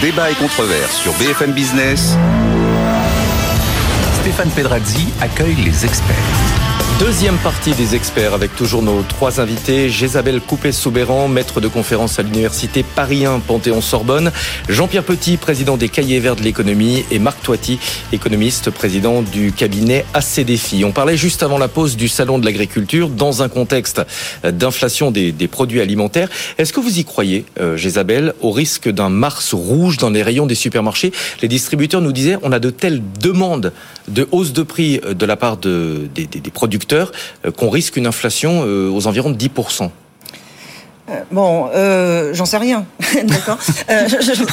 Débat et controverse sur BFM Business. Stéphane Pedrazzi accueille les experts. Deuxième partie des experts avec toujours nos trois invités. Jésabelle Coupé-Soubéran, maître de conférence à l'université Paris 1 Panthéon-Sorbonne. Jean-Pierre Petit, président des Cahiers Verts de l'économie. Et Marc Toiti, économiste, président du cabinet ACDFI. On parlait juste avant la pause du salon de l'agriculture dans un contexte d'inflation des, produits alimentaires. Est-ce que vous y croyez, euh, Jésabelle, au risque d'un Mars rouge dans les rayons des supermarchés? Les distributeurs nous disaient on a de telles demandes de hausse de prix de la part de, des, des producteurs euh, qu'on risque une inflation euh, aux environs de 10%. Euh, bon, euh, j'en sais rien, d'accord. Euh,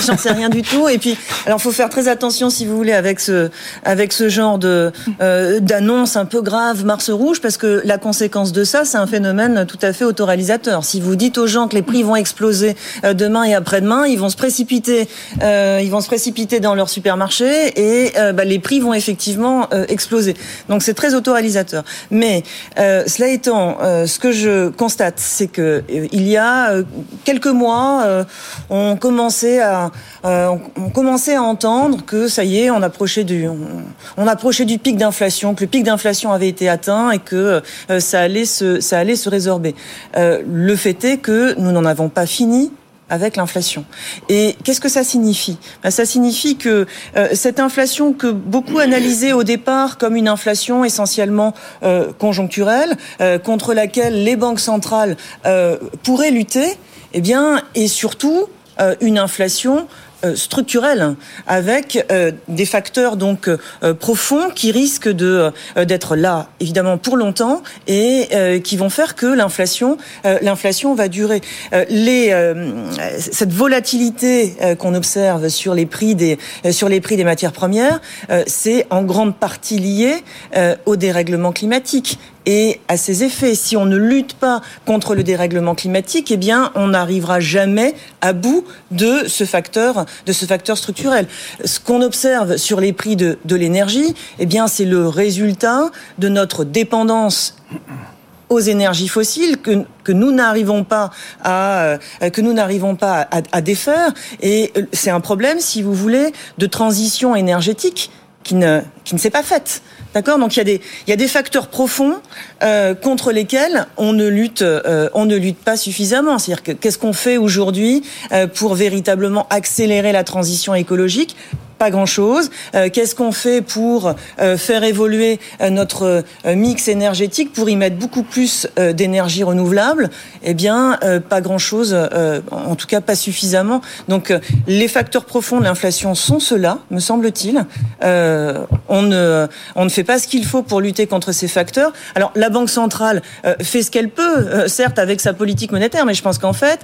j'en sais rien du tout. Et puis, alors, faut faire très attention, si vous voulez, avec ce, avec ce genre de euh, d'annonce un peu grave, Mars rouge, parce que la conséquence de ça, c'est un phénomène tout à fait autoréalisateur. Si vous dites aux gens que les prix vont exploser demain et après-demain, ils vont se précipiter, ils vont se précipiter dans leur supermarché et bah, les prix vont effectivement exploser. Donc, c'est très autoréalisateur. Mais cela étant, ce que je constate, c'est que il y a euh, quelques mois, euh, on commençait à euh, on commençait à entendre que ça y est, on approchait du on, approchait du pic d'inflation, que le pic d'inflation avait été atteint et que ça allait se ça allait se résorber. le fait est que nous n'en avons pas fini avec l'inflation. Et qu'est-ce que ça signifie? Ben, Ça signifie que euh, cette inflation que beaucoup analysaient au départ comme une inflation essentiellement euh, conjoncturelle, euh, contre laquelle les banques centrales pourraient lutter, eh bien, est surtout une inflation euh, structurelle avec euh, des facteurs donc euh, profonds qui risquent de d'être là évidemment pour longtemps et qui vont faire que l'inflation l'inflation va durer. les cette volatilité qu'on observe sur les prix des sur les prix des matières premières, c'est en grande partie lié au dérèglement climatique et à ses effets. Si on ne lutte pas contre le dérèglement climatique, eh bien, on n'arrivera jamais à bout de ce facteur, de ce facteur structurel. Ce qu'on observe sur les prix de, de l'énergie, eh bien, c'est le résultat de notre dépendance aux énergies fossiles que, que nous n'arrivons pas à euh, que nous n'arrivons pas à, à défaire et euh, c'est un problème si vous voulez de transition énergétique qui ne qui ne s'est pas faite. D'accord? Donc il y a des il y a des facteurs profonds euh, contre lesquels on ne lutte euh, on ne lutte pas suffisamment. C'est-à-dire que qu'est-ce qu'on fait aujourd'hui euh, pour véritablement accélérer la transition écologique? Pas grand-chose. Euh, qu'est-ce qu'on fait pour euh, faire évoluer euh, notre mix énergétique, pour y mettre beaucoup plus d'énergie renouvelable? Eh bien, pas grand-chose, en tout cas pas suffisamment. Donc, les facteurs profonds de l'inflation sont ceux-là, me semble-t-il. on, ne, on ne fait pas ce qu'il faut pour lutter contre ces facteurs. Alors, la Banque centrale fait ce qu'elle peut, certes avec sa politique monétaire, mais je pense qu'en fait,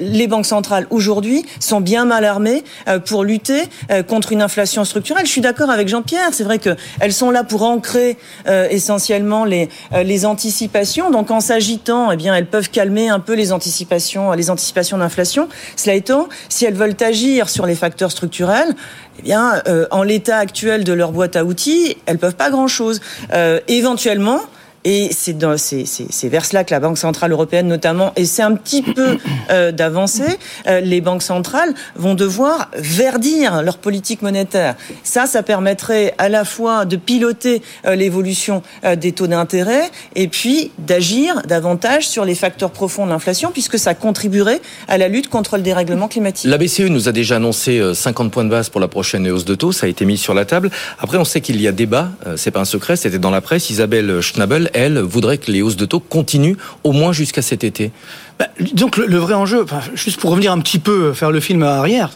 les banques centrales aujourd'hui sont bien mal armées pour lutter contre une inflation structurelle. Je suis d'accord avec Jean-Pierre. C'est vrai qu'elles sont là pour ancrer euh, essentiellement les, euh, les anticipations. Donc en s'agitant, eh bien, elles peuvent calmer un peu les anticipations, les anticipations d'inflation. Cela étant, si elles veulent agir sur les facteurs structurels, eh bien, euh, en l'état actuel de leur boîte à outils, elles peuvent pas grand-chose. éventuellement, et c'est vers cela que la Banque centrale européenne notamment essaie un petit peu euh, d'avancer. Euh, les banques centrales vont devoir verdir leur politique monétaire. Ça, ça permettrait à la fois de piloter euh, l'évolution des taux d'intérêt et puis d'agir davantage sur les facteurs profonds de l'inflation puisque ça contribuerait à la lutte contre le dérèglement climatique. La BCE nous a déjà annoncé 50 points de base pour la prochaine hausse de taux. Ça a été mis sur la table. Après, on sait qu'il y a débat. C'est pas un secret. C'était dans la presse. Isabelle Schnabel elle, voudrait que les hausses de taux continuent au moins jusqu'à cet été. Bah, donc le, vrai enjeu, juste pour revenir un petit peu faire le film arrière,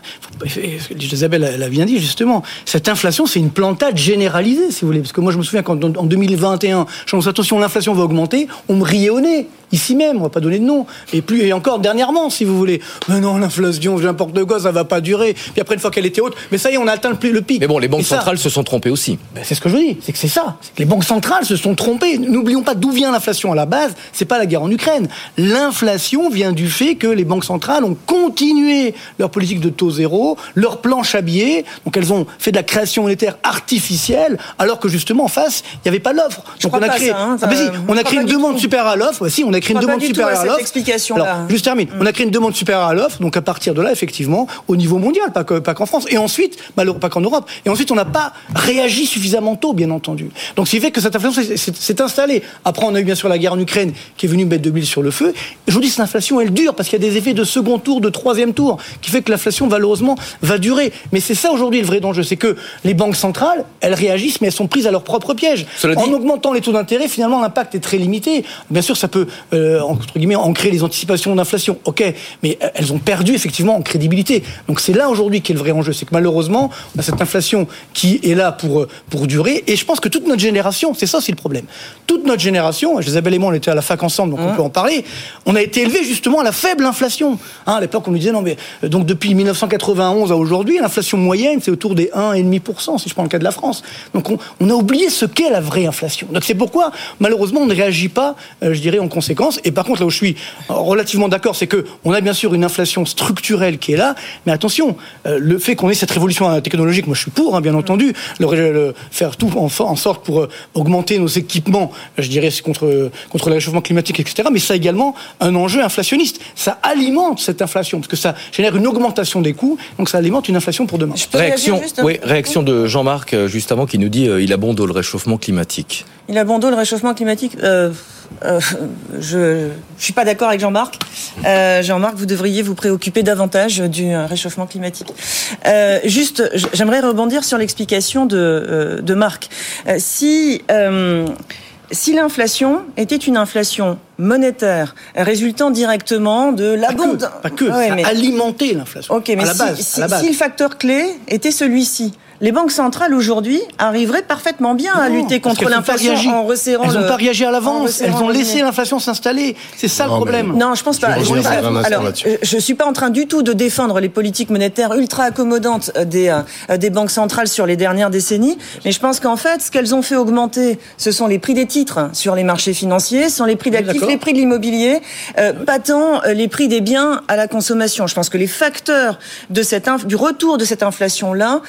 Isabelle l'a bien dit justement, cette inflation c'est une plantade généralisée si vous voulez, parce que moi je me souviens quand en 2021, je me attention l'inflation va augmenter, on me riait au nez ici même, on va pas donner de nom, et plus et encore dernièrement, si vous voulez. Mais non, l'inflation, n'importe quoi, ça va pas durer. Puis après, une fois qu'elle était haute, mais ça y est, on a atteint le, pic. Mais bon, les banques centrales se sont trompées aussi. Ben, c'est ce que je dis, c'est que c'est ça. Que les banques centrales se sont trompées. N'oublions pas d'où vient l'inflation à la base. C'est pas la guerre en Ukraine. L'inflation vient du fait que les banques centrales ont continué leur politique de taux zéro, leur planche à billets. Donc elles ont fait de la création monétaire artificielle, alors que justement en face, il n'y avait pas l'offre. Donc on a créé, hein, ah, on a créé une demande super à l'offre. Si on a créé une demande supérieure à, l'offre. Alors, juste termine. Mm. On a créé une demande supérieure à l'offre, donc à partir de là, effectivement, au niveau mondial, pas qu'en France. Et ensuite, malheureusement, pas qu'en Europe. Et ensuite, on n'a pas réagi suffisamment tôt, bien entendu. Donc, ce qui fait que cette inflation s'est installée. Après, on a eu bien sûr la guerre en Ukraine qui est venue mettre de l'huile sur le feu. je vous dis, cette inflation, elle dure parce qu'il y a des effets de second tour, de troisième tour, qui fait que l'inflation, malheureusement, va durer. Mais c'est ça aujourd'hui le vrai danger, c'est que les banques centrales, elles réagissent, mais elles sont prises à leur propre piège. En augmentant les taux d'intérêt, finalement, l'impact est très limité. Bien sûr, ça peut, euh, entre guillemets, ancrer les anticipations d'inflation. Ok, mais euh, elles ont perdu effectivement en crédibilité. Donc c'est là aujourd'hui qui est le vrai enjeu, c'est que malheureusement, on a cette inflation qui est là pour euh, pour durer. Et je pense que toute notre génération, c'est ça, c'est le problème. Toute notre génération, Isabelle et moi, on était à la fac ensemble, donc on mmh. peut en parler. On a été élevé justement à la faible inflation. Hein, à l'époque, on nous disait non mais donc depuis 1991 à aujourd'hui, l'inflation moyenne c'est autour des 1,5%, si je prends le cas de la France. Donc on, a oublié ce qu'est la vraie inflation. Donc c'est pourquoi malheureusement on ne réagit pas, euh, je dirais, en conséquence. Et par contre là où je suis relativement d'accord, c'est que on a bien sûr une inflation structurelle qui est là, mais attention, euh, le fait qu'on ait cette révolution technologique, moi je suis pour, hein, bien entendu, le, faire tout en, en sorte pour euh, augmenter nos équipements, je dirais, contre contre le réchauffement climatique, etc. Mais ça a également un enjeu inflationniste. Ça alimente cette inflation parce que ça génère une augmentation des coûts, donc ça alimente une inflation pour demain. Réaction, oui, réaction de Jean-Marc euh, juste avant qui nous dit euh, il abandonne le réchauffement climatique. Il abandonne le réchauffement climatique. Euh, euh, je ne suis pas d'accord avec Jean-Marc. Euh, Jean-Marc, vous devriez vous préoccuper davantage du réchauffement climatique. Euh, juste, j'aimerais rebondir sur l'explication de, de Marc. si si l'inflation était une inflation monétaire résultant directement de l'abondance... Pas que, pas que ça alimentait l'inflation. Ok, mais si, si le facteur clé était celui-ci, les banques centrales aujourd'hui arriveraient parfaitement bien à lutter contre l'inflation en resserrant. Elles n'ont pas réagi à l'avance. Elles ont laissé l'inflation s'installer. C'est ça le problème. Non, je pense pas. Je, alors, je suis pas en train du tout de défendre les politiques monétaires ultra accommodantes des euh, des banques centrales sur les dernières décennies, mais je pense qu'en fait, ce qu'elles ont fait augmenter, ce sont les prix des titres sur les marchés financiers, ce sont les prix d'actifs, les prix de l'immobilier, euh, pas tant euh, les prix des biens à la consommation. Je pense que les facteurs de cette du retour de cette inflation là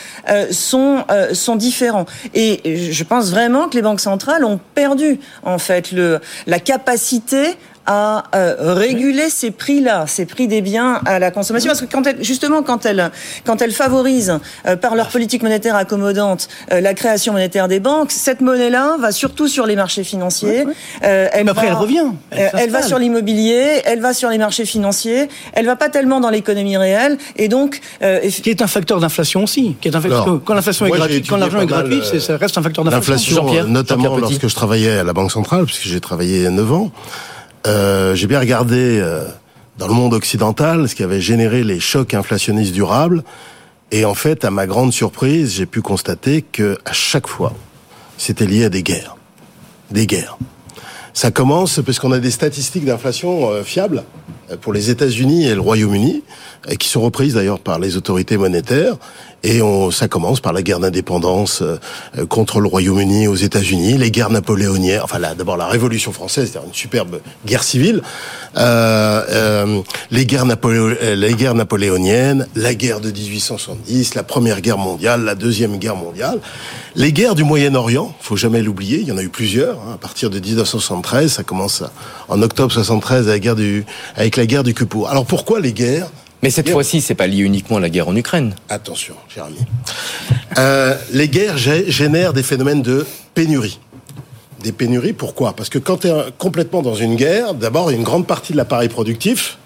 sont, euh, sont différents. Et je pense vraiment que les banques centrales ont perdu, en fait, le, la capacité à euh, réguler ces prix-là, ces prix des biens à la consommation, parce que quand elle, justement quand elle quand elle favorise euh, par leur politique monétaire accommodante euh, la création monétaire des banques, cette monnaie-là va surtout sur les marchés financiers. elle Mais après, elle revient. Elle, va sur l'immobilier, elle va sur les marchés financiers, elle va pas tellement dans l'économie réelle, et donc qui est un facteur d'inflation aussi, qui est un facteur quand l'inflation est gratuite, quand l'argent est gratuit, ça reste un facteur d'inflation. L'inflation, notamment lorsque je travaillais à la Banque centrale, puisque j'ai travaillé 9 ans. Euh, j'ai bien regardé euh, dans le monde occidental ce qui avait généré les chocs inflationnistes durables. Et en fait, à ma grande surprise, j'ai pu constater que à chaque fois, c'était lié à des guerres. Des guerres. Ça commence parce qu'on a des statistiques d'inflation euh, fiables pour les États-Unis et le Royaume-Uni, qui sont reprises d'ailleurs par les autorités monétaires. Et on, ça commence par la guerre d'indépendance euh, contre le Royaume-Uni aux États-Unis, les guerres napoléoniennes, enfin d'abord la Révolution française, c'est une superbe guerre civile, euh, euh, les, guerres euh, les guerres napoléoniennes, la guerre de 1870, la Première Guerre mondiale, la Deuxième Guerre mondiale, les guerres du Moyen-Orient, faut jamais l'oublier, il y en a eu plusieurs, hein, à partir de 1973, ça commence en octobre 73 avec la guerre du, avec la guerre du Kippour. Alors pourquoi les guerres mais cette fois-ci, c'est pas lié uniquement à la guerre en Ukraine. Attention, Jérémy. Euh, les guerres génèrent des phénomènes de pénurie. Des pénuries, pourquoi? Parce que quand tu es complètement dans une guerre, d'abord, il y a une grande partie de l'appareil productif,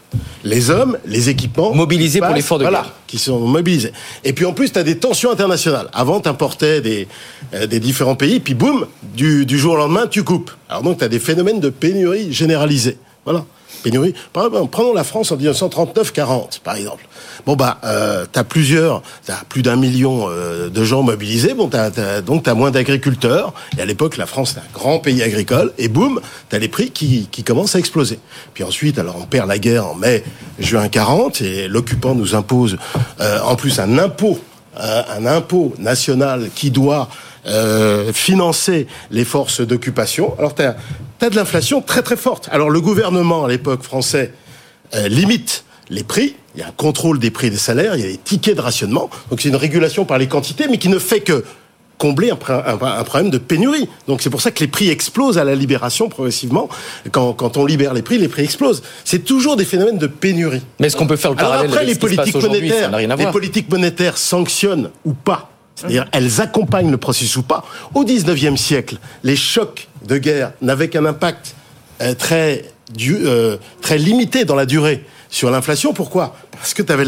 les hommes, les équipements... Mobilisés pour l'effort de voilà, qui sont mobilisés. Et puis en plus, tu as des tensions internationales. Avant, tu importais des, euh, des différents pays, puis boum, du, du jour au lendemain, tu coupes. Alors donc, tu as des phénomènes de pénurie généralisés. Voilà pénurie. Prenons la France en 1939-40, par exemple. Bon bah, euh, t'as plusieurs, t'as plus d'un million euh, de gens mobilisés. Bon, t'as, t'as, donc t'as moins d'agriculteurs. Et à l'époque, la France est un grand pays agricole. Et boum, t'as les prix qui, qui commencent à exploser. Puis ensuite, alors on perd la guerre en mai, juin 40, et l'occupant nous impose euh, en plus un impôt, un impôt national qui doit financer les forces d'occupation. Alors, tu as, de l'inflation très très forte. Alors, le gouvernement, à l'époque français, euh, limite les prix. Il y a un contrôle des prix des salaires, il y a des tickets de rationnement. Donc, c'est une régulation par les quantités, mais qui ne fait que combler un, problème de pénurie. Donc c'est pour ça que les prix explosent à la libération progressivement. Quand, quand on libère les prix, les prix explosent. C'est toujours des phénomènes de pénurie. Mais est-ce qu'on peut faire le parallèle Alors après, les politiques monétaires, les politiques monétaires sanctionnent ou pas c'est-à-dire, elles accompagnent le processus ou pas. Au 19e siècle, les chocs de guerre n'avaient qu'un impact euh, très, euh, très limité dans la durée sur l'inflation. Pourquoi? Parce que tu avais,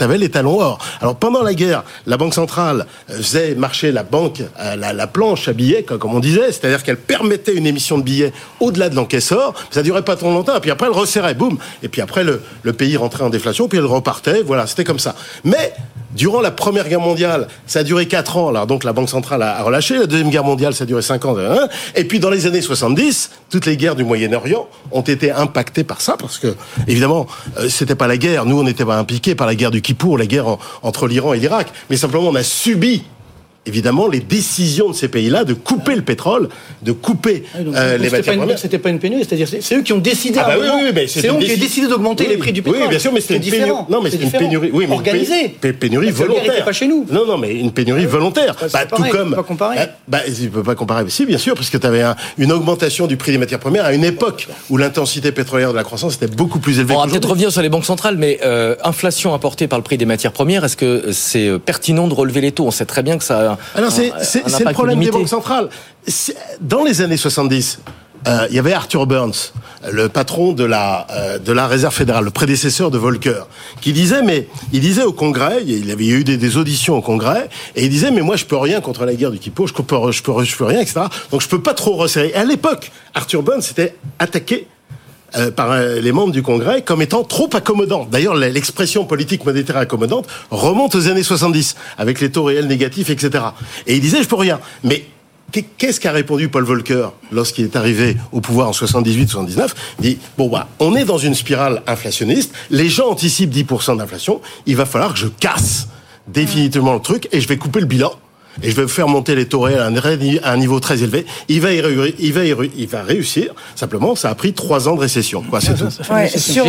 avais, les talons or. Alors pendant la guerre, la Banque centrale euh, faisait marcher la banque, la, la planche à billets, comme on disait, c'est-à-dire qu'elle permettait une émission de billets au-delà de l'encaisseur. Ça durait pas trop longtemps, et puis après elle resserrait, boum. Et puis après le, le pays rentrait en déflation, puis elle repartait. Voilà, c'était comme ça. Mais Durant la Première Guerre mondiale, ça a duré 4 ans, alors donc la Banque centrale a relâché. La Deuxième Guerre mondiale, ça a duré 5 ans. Hein. Et puis dans les années 70, toutes les guerres du Moyen-Orient ont été impactées par ça, parce que évidemment, euh, c'était pas la guerre. Nous, on n'était pas impliqués par la guerre du Kippour, la guerre entre l'Iran et l'Irak, mais simplement on a subi évidemment les décisions de ces pays-là de couper le pétrole, de couper ah euh, les matières premières. C'était pas une pénurie, c'est-à-dire c'est eux qui ont décidé. Ah bah oui, oui, oui, c'est eux qui ont décidé d'augmenter les prix du pétrole. Oui, bien sûr, mais c'était une pénurie. Non, mais c'était une pénurie. Oui, mais organisée. pénurie volontaire. pas chez nous. Non, non, mais une pénurie volontaire. Bah, tout comme. Peut pas comparer. Bah, bah, il peut pas comparer. Si, bien sûr, parce que tu avais une augmentation du prix des matières premières à une époque où l'intensité pétrolière de la croissance était beaucoup plus élevée. On va peut-être revenir sur les banques centrales, mais euh, inflation apportée par le prix des matières premières, est-ce que c'est euh, pertinent de relever les taux? On sait très bien que ça. Alors c'est c'est le problème des banques centrales. Dans les années 70, euh, il y avait Arthur Burns, le patron de la euh, de la Réserve fédérale, le prédécesseur de Volcker, qui disait mais il disait au Congrès, il avait eu des, auditions au Congrès, et il disait mais moi je peux rien contre la guerre du Kippo, je peux je peux je peux rien etc. Donc je peux pas trop resserrer. Et à l'époque, Arthur Burns s'était attaqué euh, par les membres du Congrès comme étant trop accommodant. D'ailleurs, l'expression politique monétaire accommodante remonte aux années 70, avec les taux réels négatifs, etc. Et il disait, je peux rien. Mais Qu'est-ce qu'a répondu Paul Volcker lorsqu'il est arrivé au pouvoir en 78-79 Il dit bon bah on est dans une spirale inflationniste, les gens anticipent 10% d'inflation, il va falloir que je casse définitivement le truc et je vais couper le bilan et je vais faire monter les taux réels à un niveau très élevé. Il va, il va, il va réussir. Simplement, ça a pris trois ans de récession. Quoi, c'est tout. sur,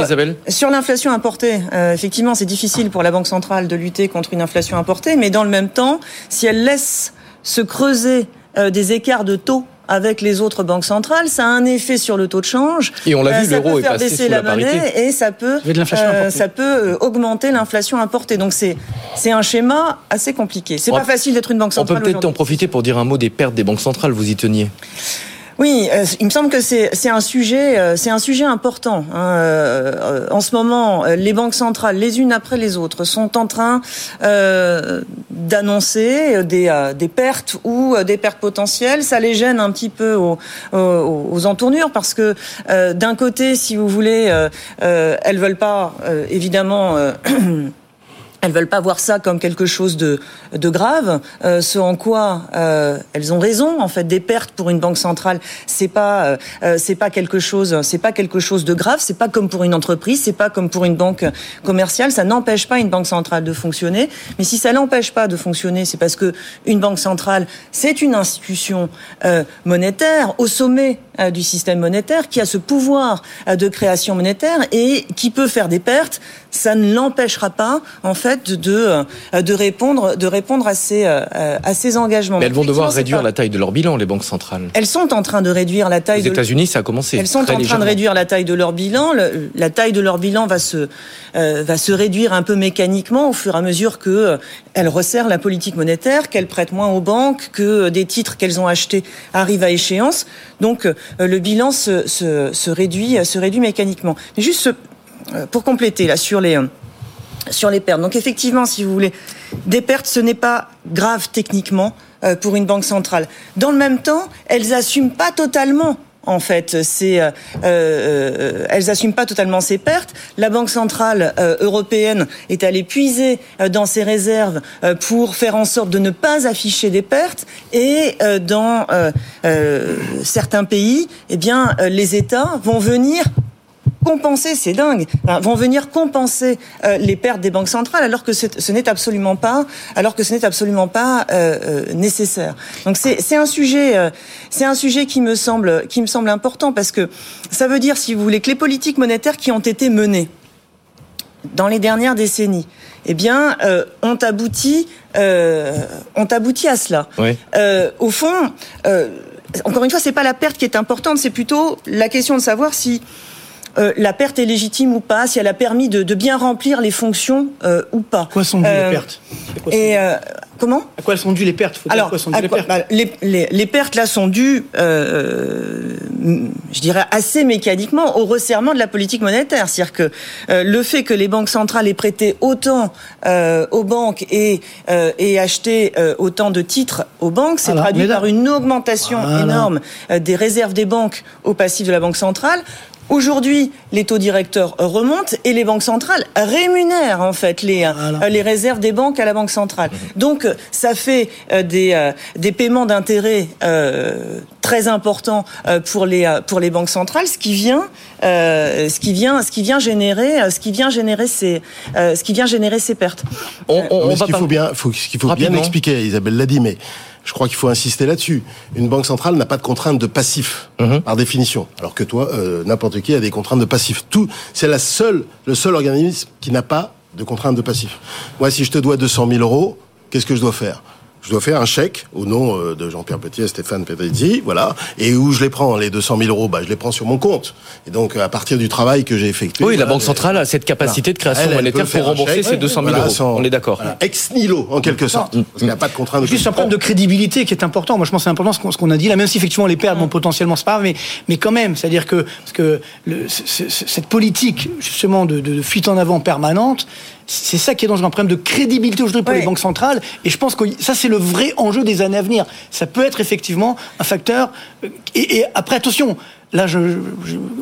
sur l'inflation importée, euh, effectivement, c'est difficile pour la Banque centrale de lutter contre une inflation importée, mais dans le même temps, si elle laisse se creuser euh, des écarts de taux avec les autres banques centrales, ça a un effet sur le taux de change. Et on l'a vu, euh, l'euro est faire baisser la, monnaie et ça peut, euh, ça peut euh, augmenter l'inflation importée. Donc c'est c'est un schéma assez compliqué. C'est pas facile d'être une banque centrale. On peut peut-être en profiter pour dire un mot des pertes des banques centrales. Vous y teniez. Oui, euh, il me semble que c'est un sujet euh, c'est un sujet important. Hein. Euh, en ce moment, les banques centrales, les unes après les autres, sont en train d'annoncer des, des pertes ou des pertes potentielles. Ça les gêne un petit peu aux, aux, entournures parce que d'un côté, si vous voulez, elles veulent pas évidemment Elles veulent pas voir ça comme quelque chose de, de grave. Euh, ce en quoi euh, elles ont raison. En fait, des pertes pour une banque centrale, c'est pas euh, euh, c'est pas quelque chose c'est pas quelque chose de grave. C'est pas comme pour une entreprise, c'est pas comme pour une banque commerciale. Ça n'empêche pas une banque centrale de fonctionner. Mais si ça l'empêche pas de fonctionner, c'est parce que une banque centrale, c'est une institution euh, monétaire au sommet du système monétaire qui a ce pouvoir de création monétaire et qui peut faire des pertes. Ça ne l'empêchera pas, en fait de, euh, de, répondre, de répondre à ces, euh, à ces engagements. Mais elles vont devoir réduire la taille de leur bilan, les banques centrales. Elles sont en train de réduire la taille. Les États-Unis, ça a commencé. Elles sont en train de réduire la taille de leur bilan. la taille de leur bilan va se, euh, va se réduire un peu mécaniquement au fur et à mesure que elles resserrent la politique monétaire, qu'elles prêtent moins aux banques, que des titres qu'elles ont achetés arrivent à échéance. Donc le bilan se, se, se, réduit, se réduit mécaniquement. Mais juste pour compléter là sur les sur les pertes. Donc effectivement, si vous voulez, des pertes, ce n'est pas grave techniquement euh, pour une banque centrale. Dans le même temps, elles n'assument pas totalement en fait, c'est, euh, euh, elles assument pas totalement ces pertes. La Banque centrale européenne est allée puiser dans ses réserves pour faire en sorte de ne pas afficher des pertes. Et dans certains pays, eh bien, les États vont venir compenser, c'est dingue, vont venir compenser euh, les pertes des banques centrales alors que ce n'est absolument pas, alors que ce n'est absolument pas euh, euh, nécessaire. Donc c'est un sujet, c'est un sujet qui me semble, qui me semble important parce que ça veut dire, si vous voulez, que les politiques monétaires qui ont été menées dans les dernières décennies, eh bien, ont abouti ont abouti à cela. au fond, encore une fois, c'est pas la perte qui est importante, c'est plutôt la question de savoir si euh, la perte est légitime ou pas, si elle a permis de, bien remplir les fonctions euh, ou pas. Quoi sont dues les pertes Et Comment À quoi sont dues les pertes Alors, les, pertes bah, les, pertes là sont dues, euh, je dirais assez mécaniquement, au resserrement de la politique monétaire. C'est-à-dire que euh, le fait que les banques centrales aient prêté autant euh, aux banques et, euh, et acheté euh, autant de titres aux banques, c'est traduit par une augmentation énorme des réserves des banques au passif de la banque centrale. Aujourd'hui, les taux directeurs remontent et les banques centrales rémunèrent en fait les, euh, les réserves des banques à la banque centrale. Mhm. Donc ça fait euh, des, euh, des paiements d'intérêts très importants pour les pour les banques centrales, ce qui vient ce qui vient ce qui vient générer ce qui vient générer ces ce qui vient générer ces pertes. On, on, ce qu'il faut bien faut, ce qu'il faut bien expliquer, Isabelle l'a dit, mais je crois qu'il faut insister là-dessus. Une banque centrale n'a pas de contrainte de passif mhm. par définition, alors que toi, euh, n'importe qui a des contraintes de passif. Tout, c'est la seule, le seul organisme qui n'a pas de contrainte de passif. Moi, si je te dois 200 000 euros, qu'est-ce que je dois faire? Je dois faire un chèque au nom euh, de Jean-Pierre Petit et Stéphane Pedrizzi, voilà. Et où je les prends, les 200 000 euros, bah, je les prends sur mon compte. Et donc, à partir du travail que j'ai effectué. Oui, la Banque centrale a cette capacité de création monétaire pour rembourser ces 200 000 euros. On est d'accord. Ex nihilo, en quelque sorte. Parce qu'il n'y a pas de contrainte. De Juste un problème de crédibilité qui est important. Moi, je pense que c'est important ce qu'on a dit là, même si effectivement les pertes, vont potentiellement, c'est pas mais, mais quand même, c'est-à-dire que, parce que le, cette politique, justement, de, de fuite en avant permanente, c'est ça qui est dangereux, un problème de crédibilité aujourd'hui pour les banques centrales. Et je pense que ça, c'est le vrai enjeu des années à venir. Ça peut être effectivement un facteur. Euh, et, et après, attention, Là, je,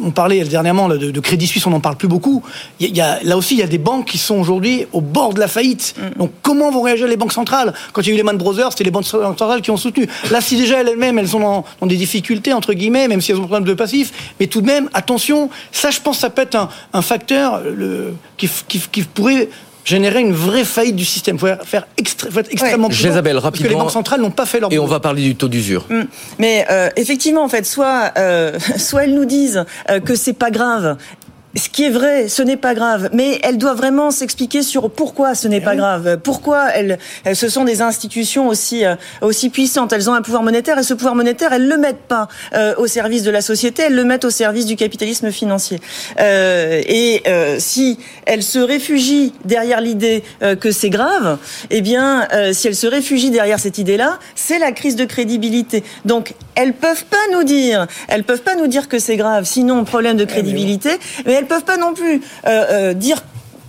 on parlait dernièrement de, de, Crédit Suisse, on n'en parle plus beaucoup. Il y a, là aussi, il y a des banques qui sont aujourd'hui au bord de la faillite. Mm. Donc, comment vont réagir les banques centrales? Quand il y a eu les Man Brothers, c'était les banques centrales qui ont soutenu. Là, si déjà elles-mêmes, elles sont dans, des difficultés, entre guillemets, même si elles ont un problème de passif, mais tout de même, attention, ça, je pense, ça peut être un, facteur le, qui, qui, qui pourrait générer une vraie faillite du système. Il faut faire faut être extrêmement ouais. rapidement. Parce que les banques centrales n'ont pas fait leur Et on va parler du taux d'usure. Mm. Mais euh, effectivement, en fait, soit, euh, soit elles nous disent euh, que c'est pas grave ce qui est vrai, ce n'est pas grave, mais elle doit vraiment s'expliquer sur pourquoi ce n'est pas grave, pourquoi elles, ce sont des institutions aussi euh, aussi puissantes, elles ont un pouvoir monétaire et ce pouvoir monétaire, elles le mettent pas euh, au service de la société, elles le mettent au service du capitalisme financier. Euh, et euh, si elles se réfugient derrière l'idée euh, que c'est grave, eh bien, si elles se réfugient derrière cette idée-là, c'est la crise de crédibilité. Donc, elles peuvent pas nous dire, elles peuvent pas nous dire que c'est grave, sinon problème de crédibilité, mais elles peuvent pas non plus euh, euh, dire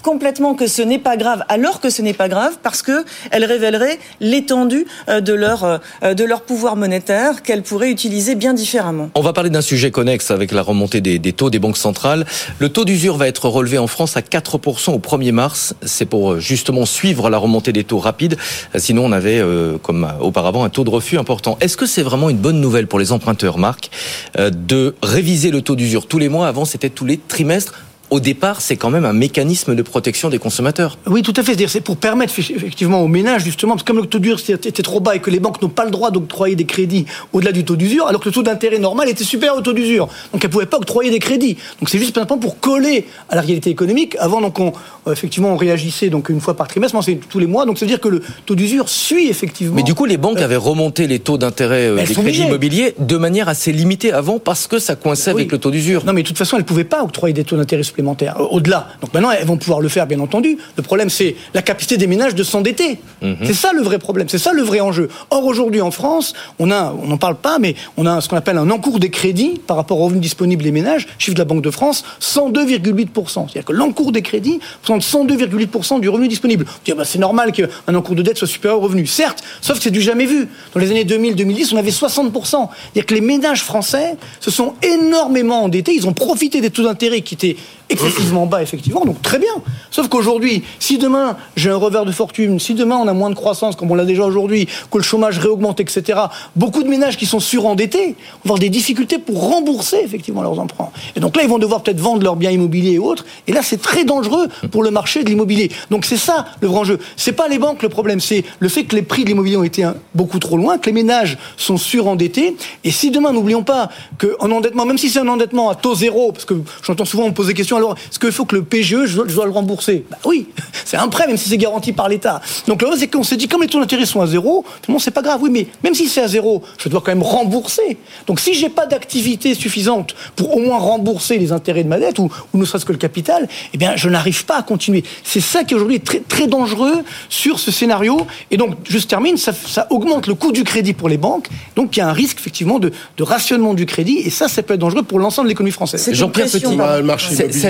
complètement que ce n'est pas grave, alors que ce n'est pas grave, parce que elle révélerait l'étendue euh, de leur euh, de leur pouvoir monétaire qu'elle pourrait utiliser bien différemment. On va parler d'un sujet connexe avec la remontée des, taux des banques centrales. Le taux d'usure va être relevé en France à 4% au 1er mars. C'est pour euh, justement suivre la remontée des taux rapides. Sinon, on avait, comme auparavant, un taux de refus important. Est-ce que c'est vraiment une bonne nouvelle pour les emprunteurs, Marc, de réviser le taux d'usure tous les mois Avant, c'était tous les trimestres au départ, c'est quand même un mécanisme de protection des consommateurs. Oui, tout à fait. C'est pour permettre effectivement aux ménages, justement, parce que comme le taux d'usure était trop bas et que les banques n'ont pas le droit d'octroyer des crédits au-delà du taux d'usure, alors que le taux d'intérêt normal était supérieur au taux d'usure. Donc elles ne pouvaient pas octroyer des crédits. Donc c'est juste simplement pour coller à la réalité économique. Avant, donc, on, euh, effectivement, on réagissait donc une fois par trimestre, c'est tous les mois. Donc ça veut dire que le taux d'usure suit effectivement. Mais du coup, les banques euh, avaient remonté les taux d'intérêt euh, des crédits immobiliers de manière assez limitée avant parce que ça coinçait avec le taux d'usure. Non, mais de toute façon, elles ne pouvaient pas octroyer des taux d'intérêt supplémentaires. Au-delà donc maintenant, elles vont pouvoir le faire, bien entendu. Le problème, c'est la capacité des ménages de s'endetter. Mhm. C'est ça le vrai problème, c'est ça le vrai enjeu. Or, aujourd'hui, en France, on a, on n'en parle pas, mais on a ce qu'on appelle un encours des crédits par rapport aux revenus disponibles des ménages, chiffre de la Banque de France, 102,8%. C'est-à-dire que l'encours des crédits représente 102,8% du revenu disponible. Ah bah, c'est normal qu'un encours de dette soit supérieur au revenu. Certes, sauf que c'est du jamais vu. Dans les années 2000-2010, on avait 60%. C'est-à-dire que les ménages français se sont énormément endettés. Ils ont profité des taux d'intérêt qui étaient excessivement bas, effectivement, donc très bien. Sauf qu'aujourd'hui, si demain j'ai un revers de fortune, si demain on a moins de croissance, comme on l'a déjà aujourd'hui, que le chômage réaugmente, etc., beaucoup de ménages qui sont surendettés vont avoir des difficultés pour rembourser effectivement leurs emprunts. Et donc là, ils vont devoir peut-être vendre leurs biens immobiliers et autres. Et là, c'est très dangereux pour le marché de l'immobilier. Donc c'est ça le vrai enjeu. C'est pas les banques le problème, c'est le fait que les prix de l'immobilier ont été beaucoup trop loin, que les ménages sont surendettés. Et si demain, n'oublions pas qu'un endettement, même si c'est un endettement à taux zéro, parce que j'entends souvent me poser des questions alors, est-ce qu'il faut que le PGE, je dois, le rembourser bah Oui, c'est un prêt, même si c'est garanti par l'État. Donc là, c'est qu'on s'est dit, comme les taux d'intérêt sont à zéro, finalement, c'est pas grave. Oui, mais même si c'est à zéro, je dois quand même rembourser. Donc si j'ai pas d'activité suffisante pour au moins rembourser les intérêts de ma dette, ou, ou ne serait-ce que le capital, eh bien, je n'arrive pas à continuer. C'est ça qui aujourd'hui est très, très dangereux sur ce scénario. Et donc, je termine, ça, ça augmente le coût du crédit pour les banques. Donc, il y a un risque, effectivement, de, de rationnement du crédit. Et ça, ça peut être dangereux pour l'ensemble de l'économie française. Jean-Pierre Petit,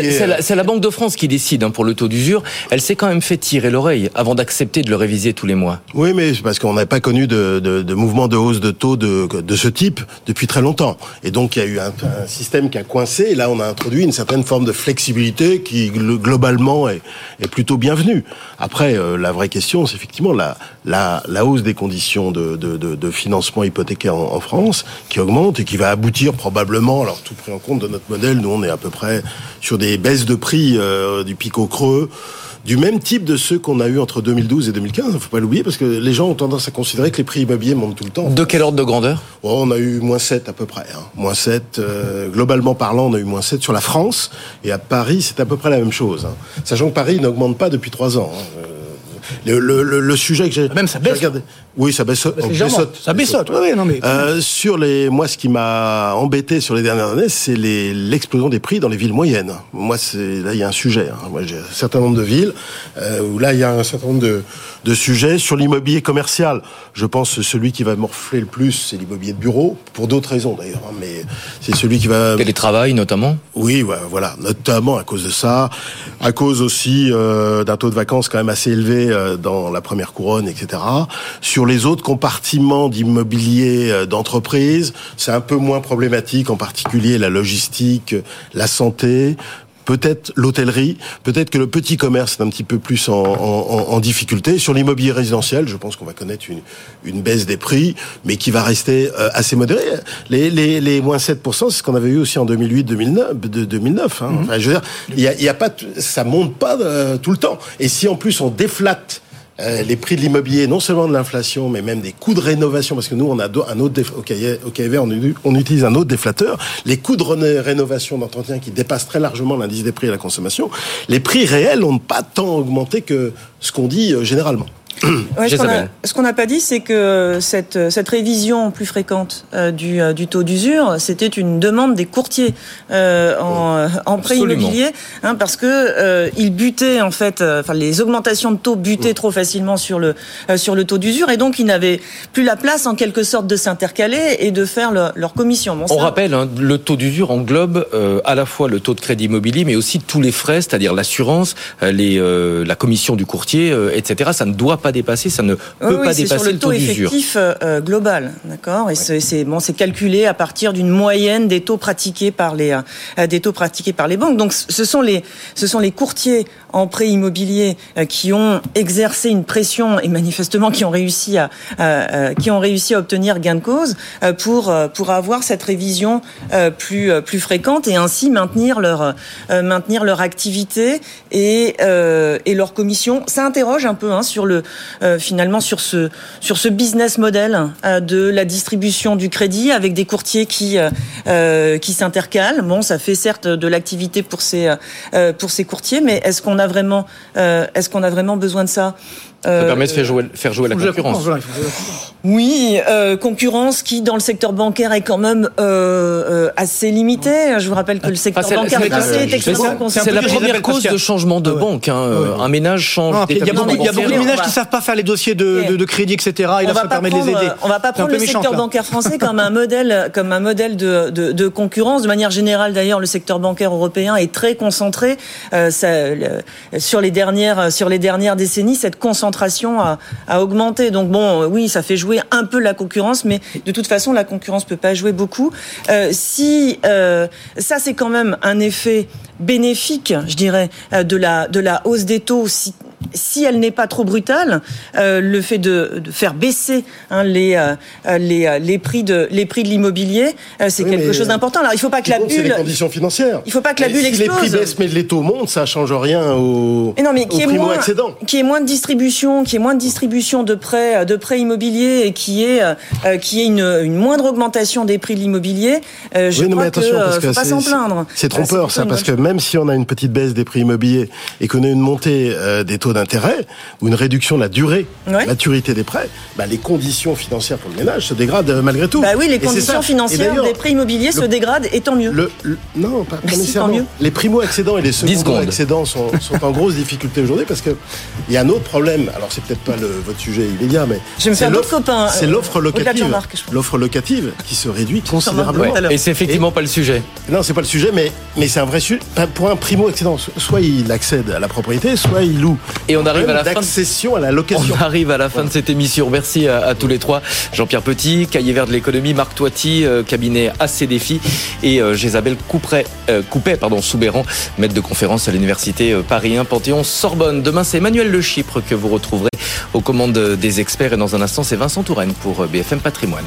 c'est la, la, Banque de France qui décide hein, pour le taux d'usure. Elle s'est quand même fait tirer l'oreille avant d'accepter de le réviser tous les mois. Oui, mais c'est parce qu'on n'a pas connu de, de, de, mouvement de hausse de taux de, de ce type depuis très longtemps. Et donc, il y a eu un, un, système qui a coincé. Et là, on a introduit une certaine forme de flexibilité qui, globalement, est, est plutôt bienvenue. Après, euh, la vraie question, c'est effectivement la, la, la, hausse des conditions de, de, de financement hypothécaire en, en, France qui augmente et qui va aboutir probablement, alors tout pris en compte de notre modèle, nous on est à peu près sur des baisses de prix euh, du pic au creux du même type de ceux qu'on a eu entre 2012 et 2015. Il ne faut pas l'oublier parce que les gens ont tendance à considérer que les prix immobiliers montent tout le temps. De quel ordre de grandeur? Oh, On a eu moins 7 à peu près. Hein. Moins 7, euh, globalement parlant, on a eu moins 7 sur la France. Et à Paris, c'est à peu près la même chose. Hein. Sachant que Paris n'augmente pas depuis 3 ans. Hein. Euh, le, le, le, le, sujet que j'ai. Même ça baisse. Regardé. Oui, ça baisse. Ça baissote. Oui, non mais. Euh, sur les, moi, ce qui m'a embêté sur les dernières années, c'est l'explosion des prix dans les villes moyennes. Moi, c'est là, il y a un sujet. Hein. Moi, j'ai un certain nombre de villes euh, où là, il y a un certain nombre de, de sujets sur l'immobilier commercial. Je pense que celui qui va morfler le plus, c'est l'immobilier de bureau, pour d'autres raisons d'ailleurs. Hein, mais c'est celui qui va. Télétravail notamment. Oui, ouais, voilà, notamment à cause de ça, à cause aussi euh, d'un taux de vacances quand même assez élevé euh, dans la première couronne, etc. Sur les autres compartiments d'immobilier euh, d'entreprise, c'est un peu moins problématique, en particulier la logistique, la santé, peut-être l'hôtellerie, peut-être que le petit commerce est un petit peu plus en, en, en difficulté. Sur l'immobilier résidentiel, je pense qu'on va connaître une, une, baisse des prix, mais qui va rester euh, assez modérée. Les, les, les moins 7%, c'est ce qu'on avait eu aussi en 2008-2009. De 2009 hein. enfin, je veux dire, il y a, y a, pas, ça monte pas euh, tout le temps. Et si en plus on déflate euh, les prix de l'immobilier, non seulement de l'inflation, mais même des coûts de rénovation, parce que nous, on a un autre au, on, on, utilise un autre déflateur, les coûts de rénovation d'entretien qui dépassent très largement l'indice des prix à la consommation, les prix réels n'ont pas tant augmenté que ce qu'on dit euh, généralement. Ouais, ce qu'on n'a pas dit, c'est que cette, cette révision plus fréquente euh, du, euh, du taux d'usure, c'était une demande des courtiers euh, en, en prêt immobilier, hein, parce que euh, ils butaient en fait, euh, enfin les augmentations de taux butaient trop facilement sur le sur le taux d'usure, et donc ils n'avaient plus la place en quelque sorte de s'intercaler et de faire le, leur commission. Bon, On rappelle, hein, le taux d'usure englobe à la fois le taux de crédit immobilier, mais aussi tous les frais, c'est-à-dire l'assurance, les la commission du courtier, etc. Ça ne doit pas dépasser, ça ne peut oui, pas dépasser sur le, taux, effectif euh, global, d'accord. Et ouais. c'est bon, c'est calculé à partir d'une moyenne des taux pratiqués par les euh, des taux pratiqués par les banques. Donc ce sont les ce sont les courtiers en prêt immobilier euh, qui ont exercé une pression et manifestement qui ont réussi à euh, qui ont réussi à obtenir gain de cause euh, pour pour avoir cette révision plus plus fréquente et ainsi maintenir leur maintenir leur activité et et leur commission. Ça interroge un peu hein, sur le finalement sur ce sur ce business model de la distribution du crédit avec des courtiers qui qui s'intercalent. Bon, ça fait certes de l'activité pour ces pour ces courtiers, mais est-ce qu'on a vraiment, euh, est-ce qu'on a vraiment besoin de ça? Ça euh, permet de faire jouer, faire jouer la concurrence. Oui, euh, concurrence qui dans le secteur bancaire est quand même euh, assez limitée. Je vous rappelle que le secteur enfin, bancaire français est extrêmement C'est la première cause de changement de banque. Hein. Un ménage change. Il y a beaucoup, de ménages qui savent pas faire les dossiers de, de, de crédit, etc. Et là, ça permet de les aider. On va pas prendre le secteur bancaire français comme un modèle, comme un modèle de, de, de concurrence. De manière générale, d'ailleurs, le secteur bancaire européen est très concentré euh, ça, sur les dernières sur les dernières décennies. Cette concentration a, a, augmenté. Donc bon, oui, ça fait jouer un peu la concurrence, mais de toute façon, la concurrence peut pas jouer beaucoup. Euh, si euh, ça, c'est quand même un effet bénéfique, je dirais, euh, de la de la hausse des taux. Si elle n'est pas trop brutale, euh, le fait de, de faire baisser hein, les, euh, les, euh, les prix de les prix de l'immobilier, euh, c'est oui, quelque chose d'important. Alors il faut pas que la bulle. les conditions financières. Il faut pas que la bulle si explose. Les prix baissent, mais les taux montent, ça change rien au. Et non, mais qui est moins, qui est moins de distribution, qui est moins de distribution de prêts de prêts immobiliers et qui est qui est une, une moindre augmentation des prix de l'immobilier. Je oui, non, crois mais attention, que, parce que faut pas s'en plaindre. C'est trompeur ça, parce que même si on a une petite baisse des prix immobiliers et qu'on a une montée des taux d'intérêt ou une réduction de la durée, Ouais. maturité des prêts, bah, les conditions financières pour le ménage se dégradent euh, malgré tout. Bah oui, les Et conditions financières des prêts immobiliers se dégradent et tant mieux. Le, le- non, pas, pas Mais si, nécessairement. tant mieux. Les primo-accédants et les secondos secondes. accédants sont, sont en grosse difficulté aujourd'hui parce que il y a un autre problème. Alors c'est peut-être pas le, votre sujet immédiat, mais Je vais me copains, C'est euh, l'offre de locative. L'offre locative qui se réduit considérablement. Ouais. Et c'est effectivement pas le sujet. Non, c'est pas le sujet, mais, mais c'est un vrai sujet. Pour un primo-accédant, soit il accède à la propriété, soit il loue. Et on arrive à la fin de- d'accession à la location. On arrive à la fin de cette émission. Merci à, à tous les trois. Jean-Pierre Petit, cahier vert de l'économie, Marc Toiti, euh, cabinet AC Défi et euh, Jésabelle Couperet, euh, Coupet, pardon, Soubéran, maître de conférence à l'université euh, Paris 1 Panthéon Sorbonne. Demain, c'est Emmanuel Le Chypre que vous retrouverez aux commandes des experts et dans un instant, c'est Vincent Touraine pour BFM Patrimoine.